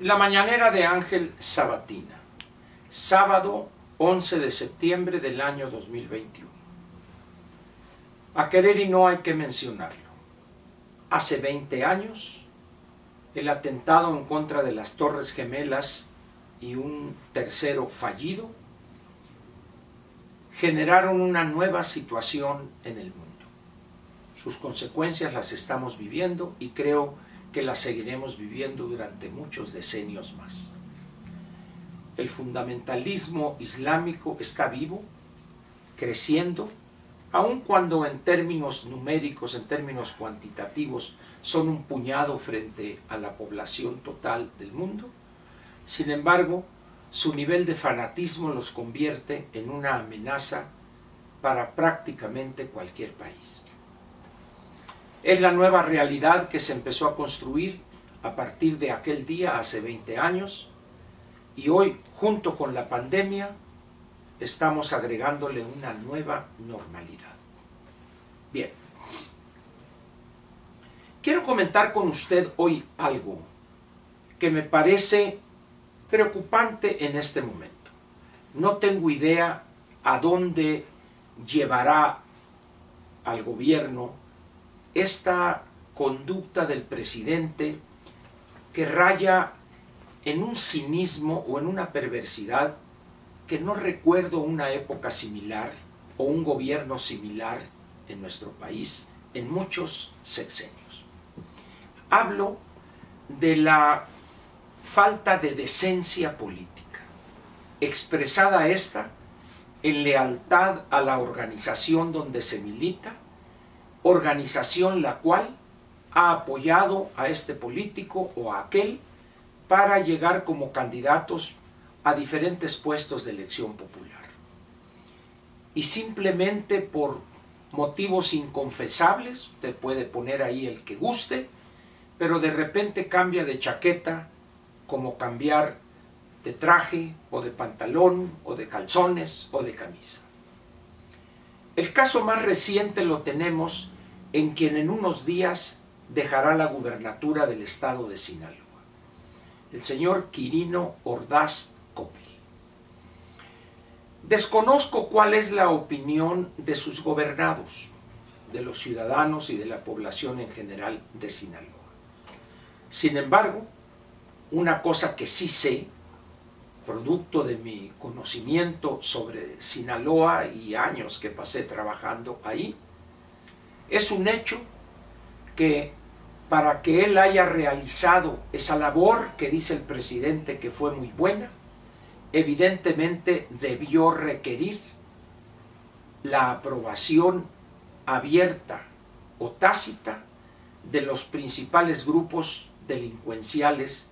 La mañanera de Ángel Sabatina, sábado 11 de septiembre del año 2021. A querer y no hay que mencionarlo. Hace 20 años, el atentado en contra de las Torres Gemelas y un tercero fallido generaron una nueva situación en el mundo. Sus consecuencias las estamos viviendo y creo que las seguiremos viviendo durante muchos decenios más. El fundamentalismo islámico está vivo, creciendo, aun cuando en términos numéricos, en términos cuantitativos, son un puñado frente a la población total del mundo. Sin embargo, su nivel de fanatismo los convierte en una amenaza para prácticamente cualquier país. Es la nueva realidad que se empezó a construir a partir de aquel día hace 20 años y hoy, junto con la pandemia, estamos agregándole una nueva normalidad. Bien, quiero comentar con usted hoy algo que me parece preocupante en este momento. No tengo idea a dónde llevará al gobierno esta conducta del presidente que raya en un cinismo o en una perversidad que no recuerdo una época similar o un gobierno similar en nuestro país en muchos sexenios. Hablo de la falta de decencia política, expresada esta en lealtad a la organización donde se milita organización la cual ha apoyado a este político o a aquel para llegar como candidatos a diferentes puestos de elección popular. Y simplemente por motivos inconfesables, usted puede poner ahí el que guste, pero de repente cambia de chaqueta como cambiar de traje o de pantalón o de calzones o de camisa. El caso más reciente lo tenemos en quien en unos días dejará la gubernatura del estado de Sinaloa, el señor Quirino Ordaz Coppel. Desconozco cuál es la opinión de sus gobernados, de los ciudadanos y de la población en general de Sinaloa. Sin embargo, una cosa que sí sé producto de mi conocimiento sobre Sinaloa y años que pasé trabajando ahí, es un hecho que para que él haya realizado esa labor que dice el presidente que fue muy buena, evidentemente debió requerir la aprobación abierta o tácita de los principales grupos delincuenciales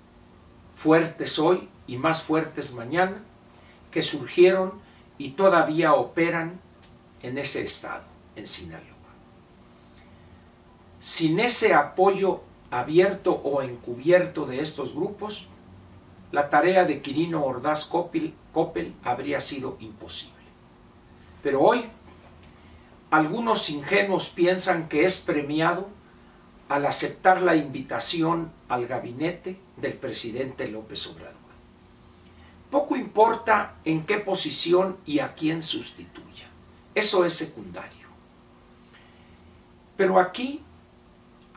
fuertes hoy y más fuertes mañana, que surgieron y todavía operan en ese estado, en Sinaloa. Sin ese apoyo abierto o encubierto de estos grupos, la tarea de Quirino Ordaz Coppel, habría sido imposible. Pero hoy, algunos ingenuos piensan que es premiado al aceptar la invitación al gabinete del presidente López Obrador. Poco importa en qué posición y a quién sustituya. Eso es secundario. Pero aquí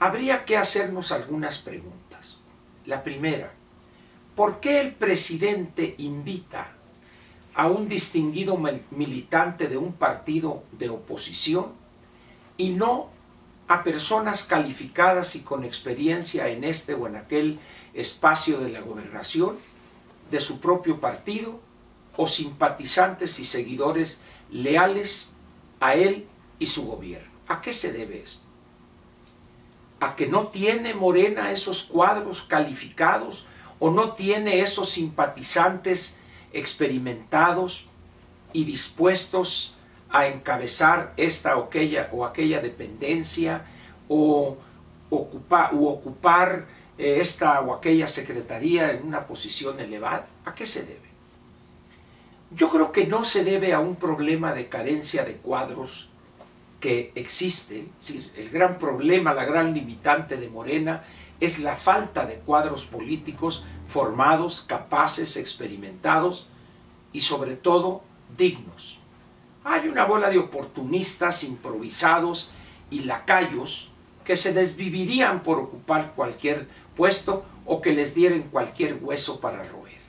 habría que hacernos algunas preguntas. La primera, ¿por qué el presidente invita a un distinguido militante de un partido de oposición y no a personas calificadas y con experiencia en este o en aquel espacio de la gobernación? de su propio partido o simpatizantes y seguidores leales a él y su gobierno. ¿A qué se debe esto? ¿A que no tiene Morena esos cuadros calificados o no tiene esos simpatizantes experimentados y dispuestos a encabezar esta o aquella, o aquella dependencia o ocupar, u ocupar eh, esta o aquella secretaría en una posición elevada? ¿A qué se debe? Yo creo que no se debe a un problema de carencia de cuadros que existe, el gran problema, la gran limitante de Morena es la falta de cuadros políticos formados, capaces, experimentados y sobre todo dignos. Hay una bola de oportunistas improvisados y lacayos que se desvivirían por ocupar cualquier puesto o que les dieran cualquier hueso para roer.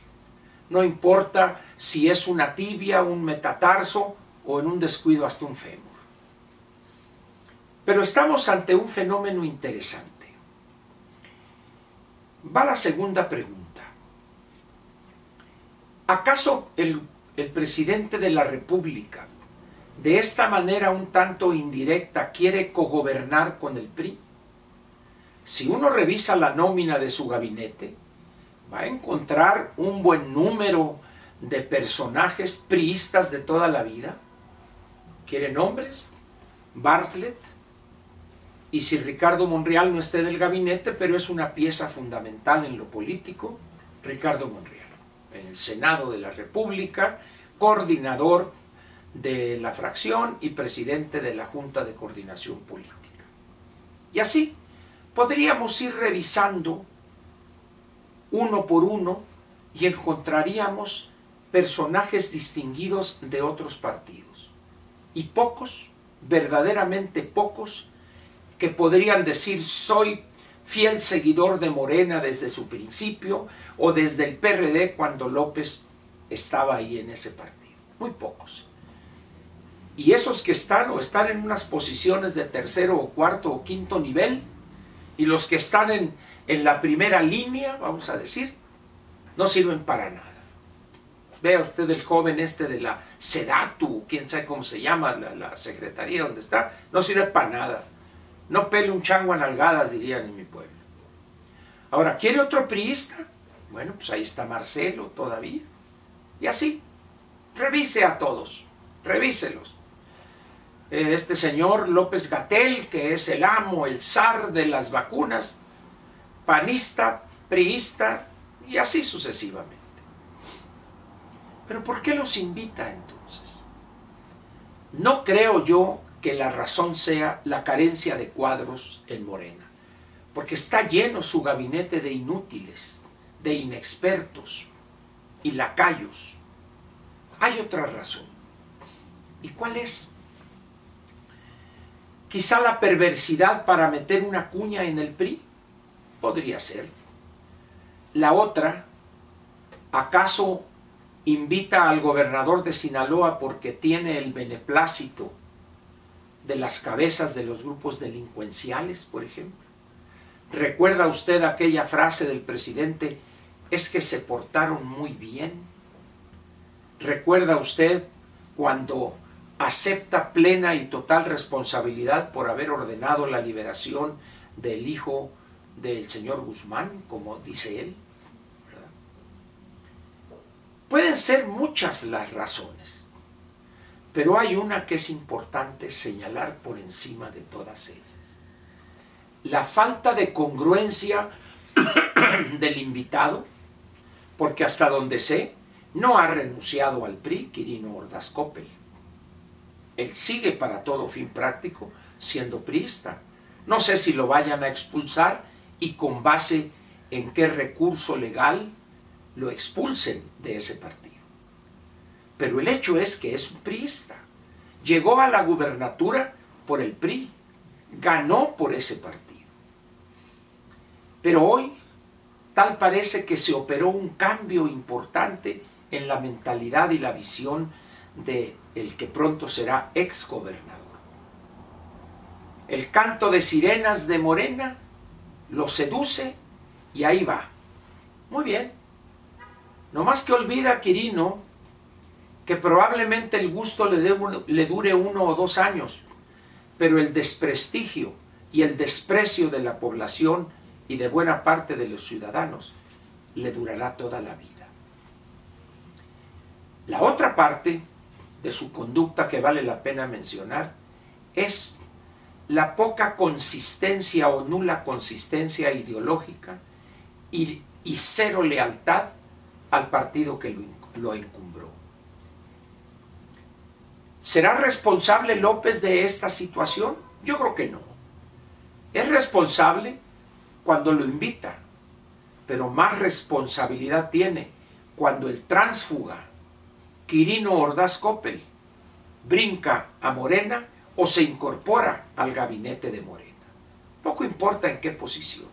No importa si es una tibia, un metatarso o en un descuido hasta un fémur. Pero estamos ante un fenómeno interesante. Va la segunda pregunta. ¿Acaso el, presidente de la República de esta manera un tanto indirecta quiere cogobernar con el PRI? Si uno revisa la nómina de su gabinete, va a encontrar un buen número de personajes priistas de toda la vida. ¿Quiere nombres? Bartlett. Y si Ricardo Monreal no esté en el gabinete, pero es una pieza fundamental en lo político, Ricardo Monreal. En el Senado de la República, coordinador de la fracción y presidente de la Junta de Coordinación Política. Y así podríamos ir revisando uno por uno y encontraríamos personajes distinguidos de otros partidos. Y pocos, verdaderamente pocos, que podrían decir soy fiel seguidor de Morena desde su principio o desde el PRD cuando López estaba ahí en ese partido. Muy pocos. Y esos que están o están en unas posiciones de tercero o cuarto o quinto nivel, y los que están en, en la primera línea, vamos a decir, no sirven para nada. Vea usted el joven este de la SEDATU, quién sabe cómo se llama, la, la secretaría donde está, no sirve para nada. No pele un chango a nalgadas, dirían en mi pueblo. Ahora, ¿quiere otro priista? Bueno, pues ahí está Marcelo todavía. Y así, revise a todos, revíselos. Eh, este señor López Gatel, que es el amo, el zar de las vacunas, panista, priista y así sucesivamente. Pero ¿por qué los invita entonces? No creo yo que la razón sea la carencia de cuadros en Morena, porque está lleno su gabinete de inútiles, de inexpertos y lacayos. Hay otra razón. ¿Y cuál es? Quizá la perversidad para meter una cuña en el PRI. Podría ser. La otra, ¿acaso invita al gobernador de Sinaloa porque tiene el beneplácito de las cabezas de los grupos delincuenciales, por ejemplo? ¿Recuerda usted aquella frase del presidente, es que se portaron muy bien? ¿Recuerda usted cuando acepta plena y total responsabilidad por haber ordenado la liberación del hijo del señor Guzmán, como dice él. Pueden ser muchas las razones, pero hay una que es importante señalar por encima de todas ellas. La falta de congruencia del invitado, porque hasta donde sé, no ha renunciado al PRI Quirino Ordaz Coppel él sigue para todo fin práctico siendo priista. No sé si lo vayan a expulsar y con base en qué recurso legal lo expulsen de ese partido. Pero el hecho es que es un priista. Llegó a la gubernatura por el PRI, ganó por ese partido. Pero hoy tal parece que se operó un cambio importante en la mentalidad y la visión de el que pronto será ex gobernador. El canto de sirenas de Morena lo seduce y ahí va. Muy bien. No más que olvida Quirino que probablemente el gusto le, dure uno o dos años, pero el desprestigio y el desprecio de la población y de buena parte de los ciudadanos le durará toda la vida. La otra parte de su conducta que vale la pena mencionar es la poca consistencia o nula consistencia ideológica y, cero lealtad al partido que lo, lo encumbró. ¿Será responsable López de esta situación? Yo creo que no. Es responsable cuando lo invita, pero más responsabilidad tiene cuando el tránsfuga Quirino Ordaz Coppel brinca a Morena o se incorpora al gabinete de Morena. Poco importa en qué posición.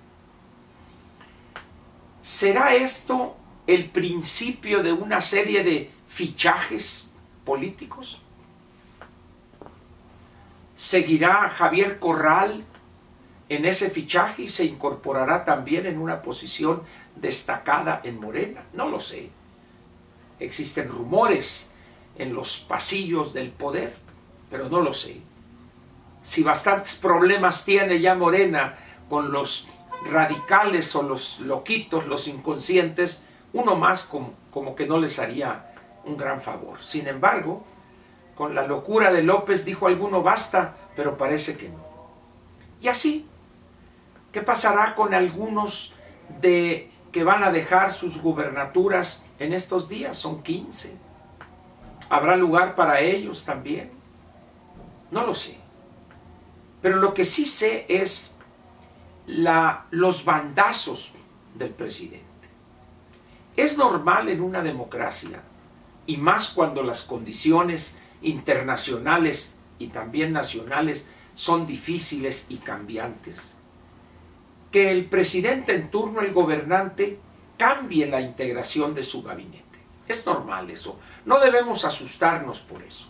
¿Será esto el principio de una serie de fichajes políticos? ¿Seguirá Javier Corral en ese fichaje y se incorporará también en una posición destacada en Morena? No lo sé. Existen rumores en los pasillos del poder, pero no lo sé. Si bastantes problemas tiene ya Morena con los radicales o los loquitos, los inconscientes, uno más como, como que no les haría un gran favor. Sin embargo, con la locura de López dijo alguno basta, pero parece que no. Y así, ¿qué pasará con algunos de que van a dejar sus gubernaturas en estos días? Son 15. ¿Habrá lugar para ellos también? No lo sé. Pero lo que sí sé es la, los bandazos del presidente. Es normal en una democracia, y más cuando las condiciones internacionales y también nacionales son difíciles y cambiantes, que el presidente en turno, el gobernante, cambie la integración de su gabinete. Es normal eso. No debemos asustarnos por eso.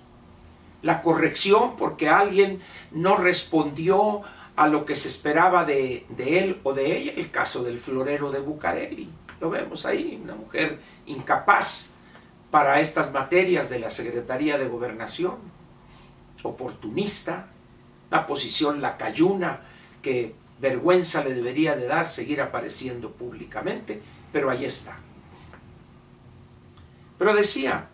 La corrección porque alguien no respondió a lo que se esperaba de, él o de ella, el caso del florero de Bucareli. Lo vemos ahí, una mujer incapaz para estas materias de la Secretaría de Gobernación, oportunista, la posición lacayuna que vergüenza le debería de dar seguir apareciendo públicamente, pero ahí está. Pero decía,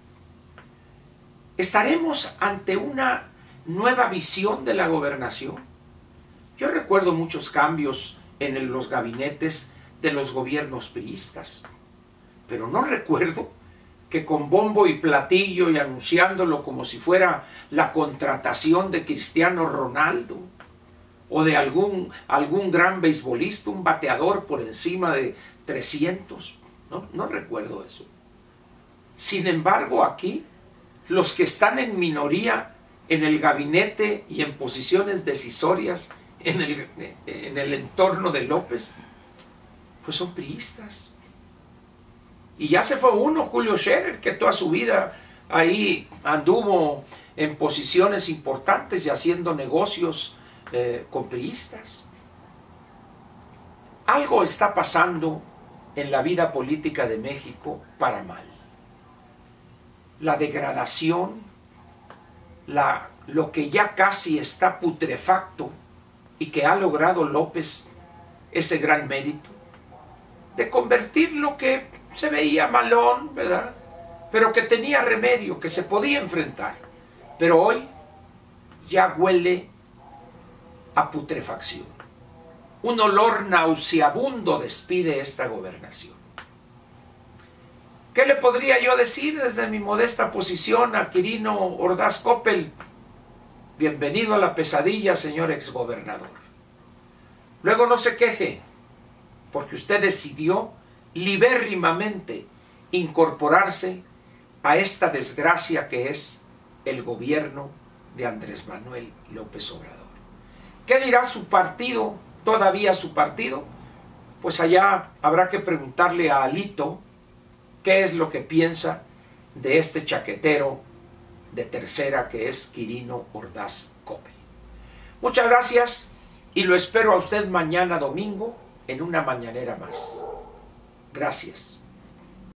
estaremos ante una nueva visión de la gobernación yo recuerdo muchos cambios en los gabinetes de los gobiernos priistas, pero no recuerdo que con bombo y platillo y anunciándolo como si fuera la contratación de Cristiano Ronaldo o de algún, algún gran beisbolista, un bateador por encima de 300. No, recuerdo eso. Sin embargo, aquí, los que están en minoría en el gabinete y en posiciones decisorias en el, en el entorno de López, pues son priistas. Y ya se fue uno, Julio Scherer, que toda su vida ahí anduvo en posiciones importantes y haciendo negocios eh, con priistas. Algo está pasando en la vida política de México para mal. La degradación, la, lo que ya casi está putrefacto, y que ha logrado López ese gran mérito de convertir lo que se veía malón, ¿verdad? Pero que tenía remedio, que se podía enfrentar. Pero hoy ya huele a putrefacción. Un olor nauseabundo despide esta gobernación. ¿Qué le podría yo decir desde mi modesta posición a Quirino Ordaz Coppel? Bienvenido a la pesadilla, señor exgobernador. Luego no se queje, porque usted decidió libérrimamente incorporarse a esta desgracia que es el gobierno de Andrés Manuel López Obrador. ¿Qué dirá su partido, todavía su partido? Pues allá habrá que preguntarle a Alito qué es lo que piensa de este chaquetero de tercera que es Quirino Ordaz Cope. Muchas gracias y lo espero a usted mañana domingo en una mañanera más. Gracias.